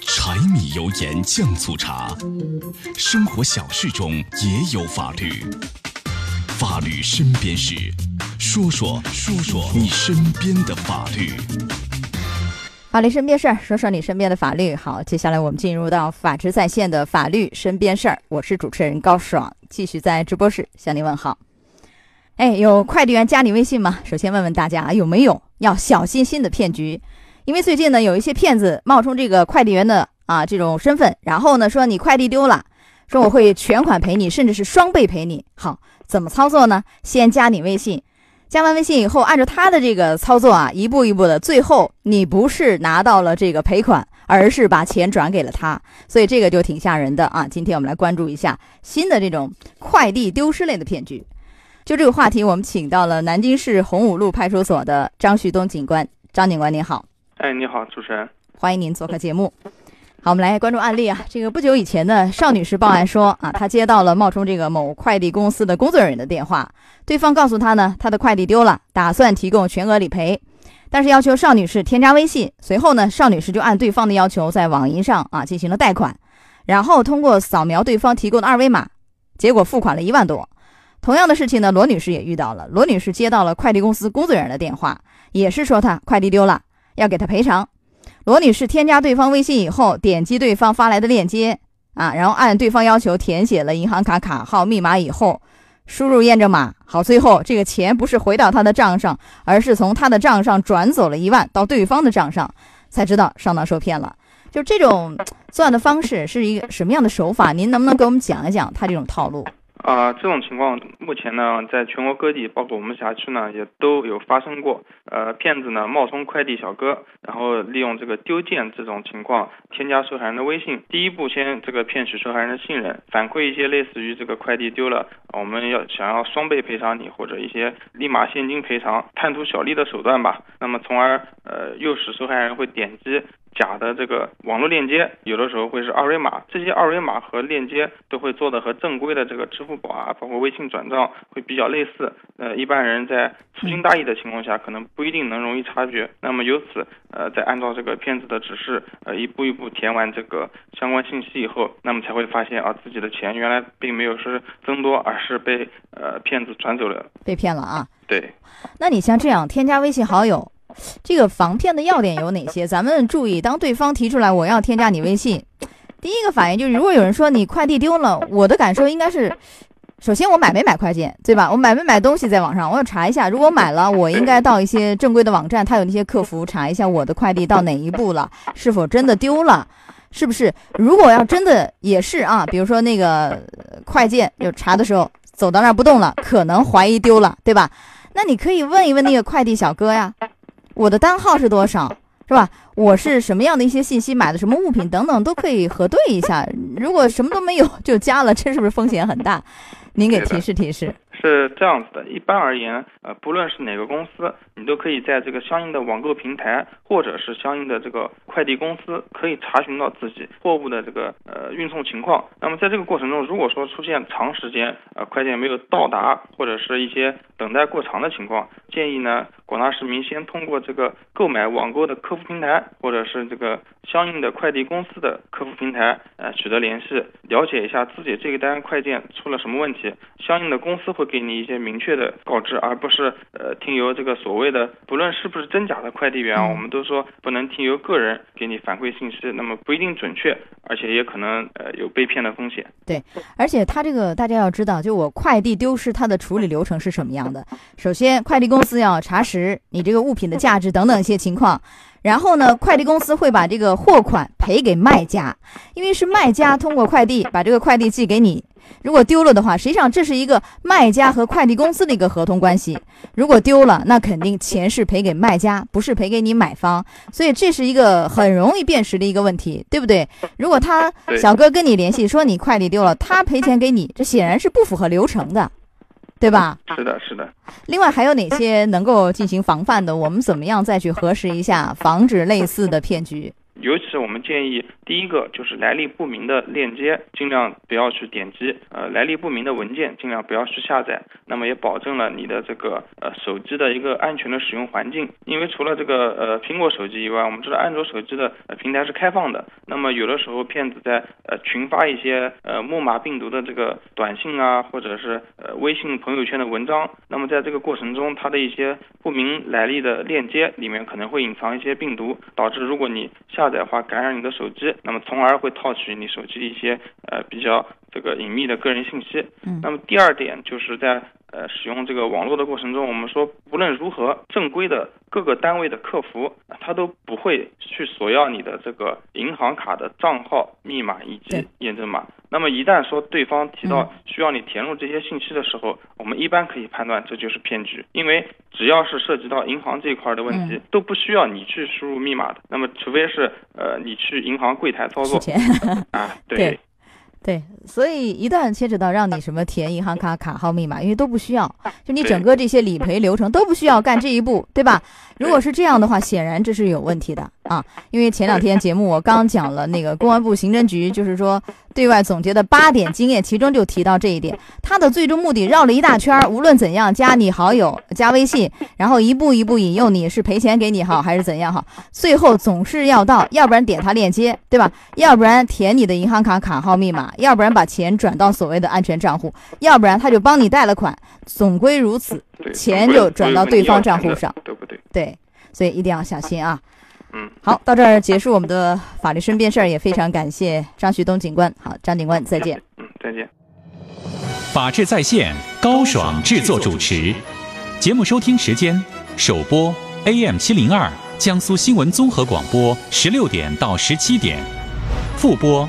柴米油盐酱醋茶，生活小事中也有法律。法律身边事，说说说说你身边的法律。法律身边事儿，说说你身边的法律。好，接下来我们进入到法治在线的法律身边事儿。我是主持人高爽，继续在直播室向您问好。哎，有快递员加你微信吗？首先问问大家有没有要小心心的骗局，因为最近呢有一些骗子冒充这个快递员的啊这种身份，然后呢说你快递丢了，说我会全款赔你，甚至是双倍赔你。好，怎么操作呢？先加你微信。加完微信以后，按照他的这个操作啊，一步一步的，最后你不是拿到了这个赔款，而是把钱转给了他，所以这个就挺吓人的啊。今天我们来关注一下新的这种快递丢失类的骗局。就这个话题，我们请到了南京市洪武路派出所的张旭东警官。张警官您好，哎，你好，主持人，欢迎您做客节目。好，我们来关注案例啊。这个不久以前呢，邵女士报案说啊，她接到了冒充这个某快递公司的工作人员的电话，对方告诉她呢，她的快递丢了，打算提供全额理赔，但是要求邵女士添加微信。随后呢，邵女士就按对方的要求在网银上啊进行了贷款，然后通过扫描对方提供的二维码，结果付款了一万多。同样的事情呢，罗女士也遇到了。罗女士接到了快递公司工作人员的电话，也是说她快递丢了，要给他赔偿。罗女士添加对方微信以后，点击对方发来的链接啊，然后按对方要求填写了银行卡卡号、密码以后，输入验证码。好，最后这个钱不是回到他的账上，而是从他的账上转走了一万到对方的账上，才知道上当受骗了。就这种作案的方式是一个什么样的手法？您能不能给我们讲一讲他这种套路？啊，这种情况目前呢，在全国各地，包括我们辖区呢，也都有发生过。呃，骗子呢冒充快递小哥，然后利用这个丢件这种情况，添加受害人的微信，第一步先这个骗取受害人的信任，反馈一些类似于这个快递丢了，我们要想要双倍赔偿你，或者一些立马现金赔偿，贪图小利的手段吧。那么从而呃诱使受害人会点击。假的这个网络链接，有的时候会是二维码，这些二维码和链接都会做的和正规的这个支付宝啊，包括微信转账会比较类似。呃，一般人在粗心大意的情况下，可能不一定能容易察觉。那么由此，呃，在按照这个骗子的指示，呃，一步一步填完这个相关信息以后，那么才会发现啊，自己的钱原来并没有是增多，而是被呃骗子转走了，被骗了啊。对。那你像这样添加微信好友。这个防骗的要点有哪些？咱们注意，当对方提出来我要添加你微信，第一个反应就是，如果有人说你快递丢了，我的感受应该是，首先我买没买快件，对吧？我买没买东西在网上，我要查一下。如果买了，我应该到一些正规的网站，他有那些客服查一下我的快递到哪一步了，是否真的丢了，是不是？如果要真的也是啊，比如说那个快件就查的时候走到那儿不动了，可能怀疑丢了，对吧？那你可以问一问那个快递小哥呀。我的单号是多少，是吧？我是什么样的一些信息，买的什么物品等等，都可以核对一下。如果什么都没有就加了，这是不是风险很大？您给提示提示。是这样子的，一般而言，呃，不论是哪个公司，你都可以在这个相应的网购平台，或者是相应的这个快递公司，可以查询到自己货物的这个呃运送情况。那么在这个过程中，如果说出现长时间呃快件没有到达，或者是一些等待过长的情况，建议呢广大市民先通过这个购买网购的客服平台，或者是这个相应的快递公司的客服平台呃取得联系，了解一下自己这个单快件出了什么问题，相应的公司会。给你一些明确的告知，而不是呃听由这个所谓的不论是不是真假的快递员，我们都说不能听由个人给你反馈信息，那么不一定准确，而且也可能呃有被骗的风险。对，而且他这个大家要知道，就我快递丢失，它的处理流程是什么样的？首先，快递公司要查实你这个物品的价值等等一些情况，然后呢，快递公司会把这个货款赔给卖家，因为是卖家通过快递把这个快递寄给你。如果丢了的话，实际上这是一个卖家和快递公司的一个合同关系。如果丢了，那肯定钱是赔给卖家，不是赔给你买方。所以这是一个很容易辨识的一个问题，对不对？如果他小哥跟你联系说你快递丢了，他赔钱给你，这显然是不符合流程的，对吧？是的，是的。另外还有哪些能够进行防范的？我们怎么样再去核实一下，防止类似的骗局？尤其是我们建议，第一个就是来历不明的链接，尽量不要去点击；呃，来历不明的文件，尽量不要去下载。那么也保证了你的这个呃手机的一个安全的使用环境。因为除了这个呃苹果手机以外，我们知道安卓手机的呃平台是开放的。那么有的时候骗子在呃群发一些呃木马病毒的这个短信啊，或者是呃微信朋友圈的文章。那么在这个过程中，它的一些不明来历的链接里面可能会隐藏一些病毒，导致如果你下载的话感染你的手机，那么从而会套取你手机的一些呃比较这个隐秘的个人信息。嗯。那么第二点就是在呃使用这个网络的过程中，我们说无论如何，正规的各个单位的客服他都不会去索要你的这个银行卡的账号、密码以及验证码。那么一旦说对方提到需要你填入这些信息的时候，我们一般可以判断这就是骗局，因为只要是涉及到银行这一块的问题，都不需要你去输入密码的。那么除非是呃你去银行柜台操作啊，对。对，所以一旦牵扯到让你什么填银行卡卡号密码，因为都不需要，就你整个这些理赔流程都不需要干这一步，对吧？如果是这样的话，显然这是有问题的啊！因为前两天节目我刚讲了那个公安部刑侦局，就是说对外总结的八点经验，其中就提到这一点。他的最终目的绕了一大圈，无论怎样加你好友、加微信，然后一步一步引诱你，是赔钱给你好还是怎样好，最后总是要到，要不然点他链接，对吧？要不然填你的银行卡卡号密码，要不然把钱转到所谓的安全账户，要不然他就帮你贷了款，总归如此。钱就转到对方账户上，对不对？对，所以一定要小心啊。嗯，好，到这儿结束我们的法律身边事儿，也非常感谢张旭东警官。好，张警官再见。嗯，再见。法治在线，高爽制作主持。节目收听时间：首播 AM 七零二江苏新闻综合广播十六点到十七点，复播